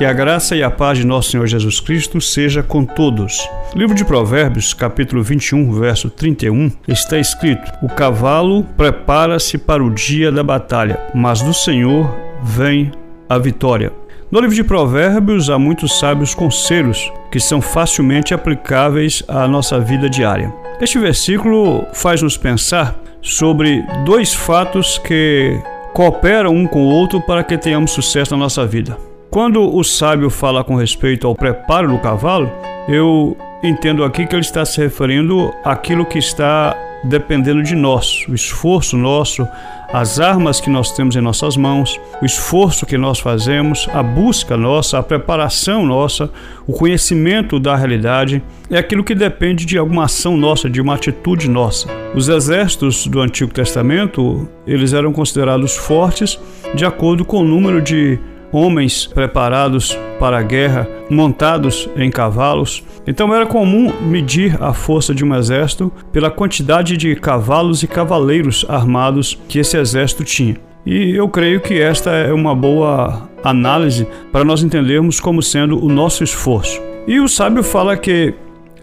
Que a graça e a paz de nosso Senhor Jesus Cristo seja com todos. Livro de Provérbios, capítulo 21, verso 31, está escrito: O cavalo prepara-se para o dia da batalha, mas do Senhor vem a vitória. No livro de Provérbios há muitos sábios conselhos que são facilmente aplicáveis à nossa vida diária. Este versículo faz-nos pensar sobre dois fatos que cooperam um com o outro para que tenhamos sucesso na nossa vida. Quando o sábio fala com respeito ao preparo do cavalo, eu entendo aqui que ele está se referindo àquilo que está dependendo de nós, o esforço nosso, as armas que nós temos em nossas mãos, o esforço que nós fazemos, a busca nossa, a preparação nossa, o conhecimento da realidade, é aquilo que depende de alguma ação nossa, de uma atitude nossa. Os exércitos do Antigo Testamento, eles eram considerados fortes de acordo com o número de homens preparados para a guerra, montados em cavalos. Então era comum medir a força de um exército pela quantidade de cavalos e cavaleiros armados que esse exército tinha. E eu creio que esta é uma boa análise para nós entendermos como sendo o nosso esforço. E o sábio fala que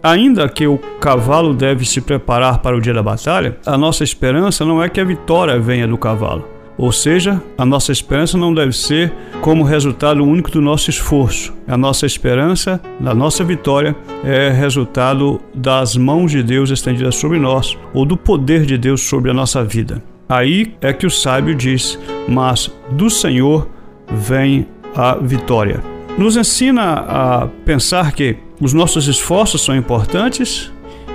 Ainda que o cavalo deve se preparar para o dia da batalha, a nossa esperança não é que a vitória venha do cavalo, ou seja, a nossa esperança não deve ser como resultado único do nosso esforço. A nossa esperança, da nossa vitória, é resultado das mãos de Deus estendidas sobre nós ou do poder de Deus sobre a nossa vida. Aí é que o sábio diz: Mas do Senhor vem a vitória. Nos ensina a pensar que os nossos esforços são importantes,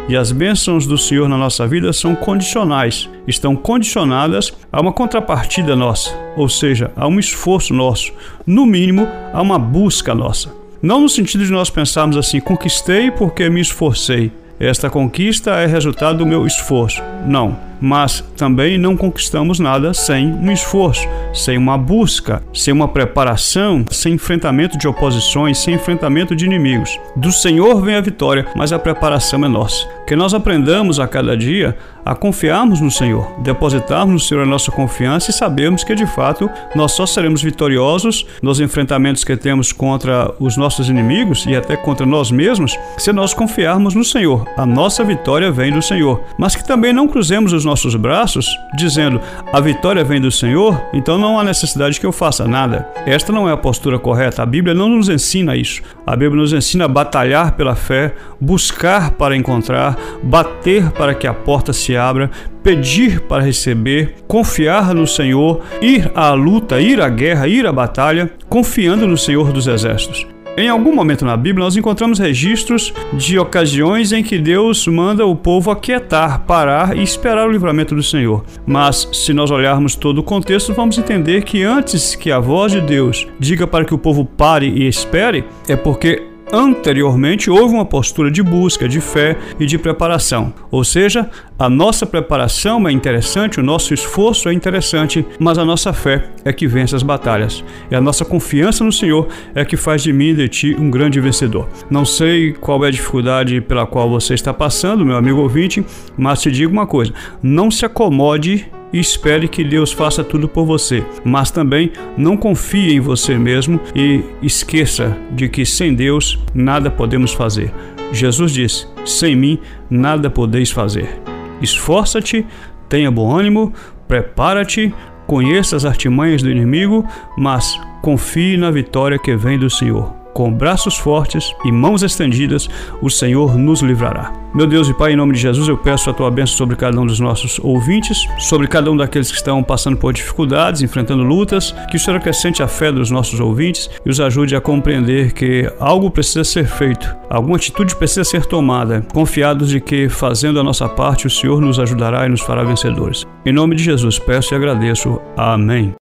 e as bênçãos do Senhor na nossa vida são condicionais, estão condicionadas a uma contrapartida nossa, ou seja, a um esforço nosso, no mínimo, a uma busca nossa. Não no sentido de nós pensarmos assim, conquistei porque me esforcei. Esta conquista é resultado do meu esforço. Não mas também não conquistamos nada sem um esforço, sem uma busca, sem uma preparação, sem enfrentamento de oposições, sem enfrentamento de inimigos. Do Senhor vem a vitória, mas a preparação é nossa. Que nós aprendamos a cada dia a confiarmos no Senhor, depositarmos no Senhor a nossa confiança e sabermos que de fato nós só seremos vitoriosos nos enfrentamentos que temos contra os nossos inimigos e até contra nós mesmos se nós confiarmos no Senhor. A nossa vitória vem do Senhor, mas que também não cruzemos os nossos braços, dizendo: a vitória vem do Senhor, então não há necessidade que eu faça nada. Esta não é a postura correta. A Bíblia não nos ensina isso. A Bíblia nos ensina a batalhar pela fé, buscar para encontrar, bater para que a porta se abra, pedir para receber, confiar no Senhor, ir à luta, ir à guerra, ir à batalha, confiando no Senhor dos Exércitos. Em algum momento na Bíblia, nós encontramos registros de ocasiões em que Deus manda o povo aquietar, parar e esperar o livramento do Senhor. Mas, se nós olharmos todo o contexto, vamos entender que antes que a voz de Deus diga para que o povo pare e espere, é porque anteriormente houve uma postura de busca, de fé e de preparação. Ou seja, a nossa preparação é interessante, o nosso esforço é interessante, mas a nossa fé é que vence as batalhas. E a nossa confiança no Senhor é que faz de mim e de ti um grande vencedor. Não sei qual é a dificuldade pela qual você está passando, meu amigo ouvinte, mas te digo uma coisa: não se acomode e espere que Deus faça tudo por você. Mas também não confie em você mesmo e esqueça de que sem Deus nada podemos fazer. Jesus disse: Sem mim nada podeis fazer. Esforça-te, tenha bom ânimo, prepara-te, conheça as artimanhas do inimigo, mas confie na vitória que vem do Senhor com braços fortes e mãos estendidas, o Senhor nos livrará. Meu Deus e Pai, em nome de Jesus, eu peço a tua bênção sobre cada um dos nossos ouvintes, sobre cada um daqueles que estão passando por dificuldades, enfrentando lutas, que o Senhor acrescente a fé dos nossos ouvintes e os ajude a compreender que algo precisa ser feito, alguma atitude precisa ser tomada, confiados de que, fazendo a nossa parte, o Senhor nos ajudará e nos fará vencedores. Em nome de Jesus, peço e agradeço. Amém.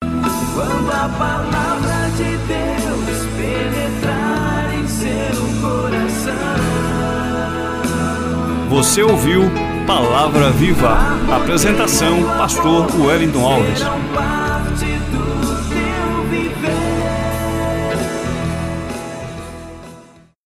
Você ouviu Palavra Viva. Apresentação: Pastor Wellington Alves.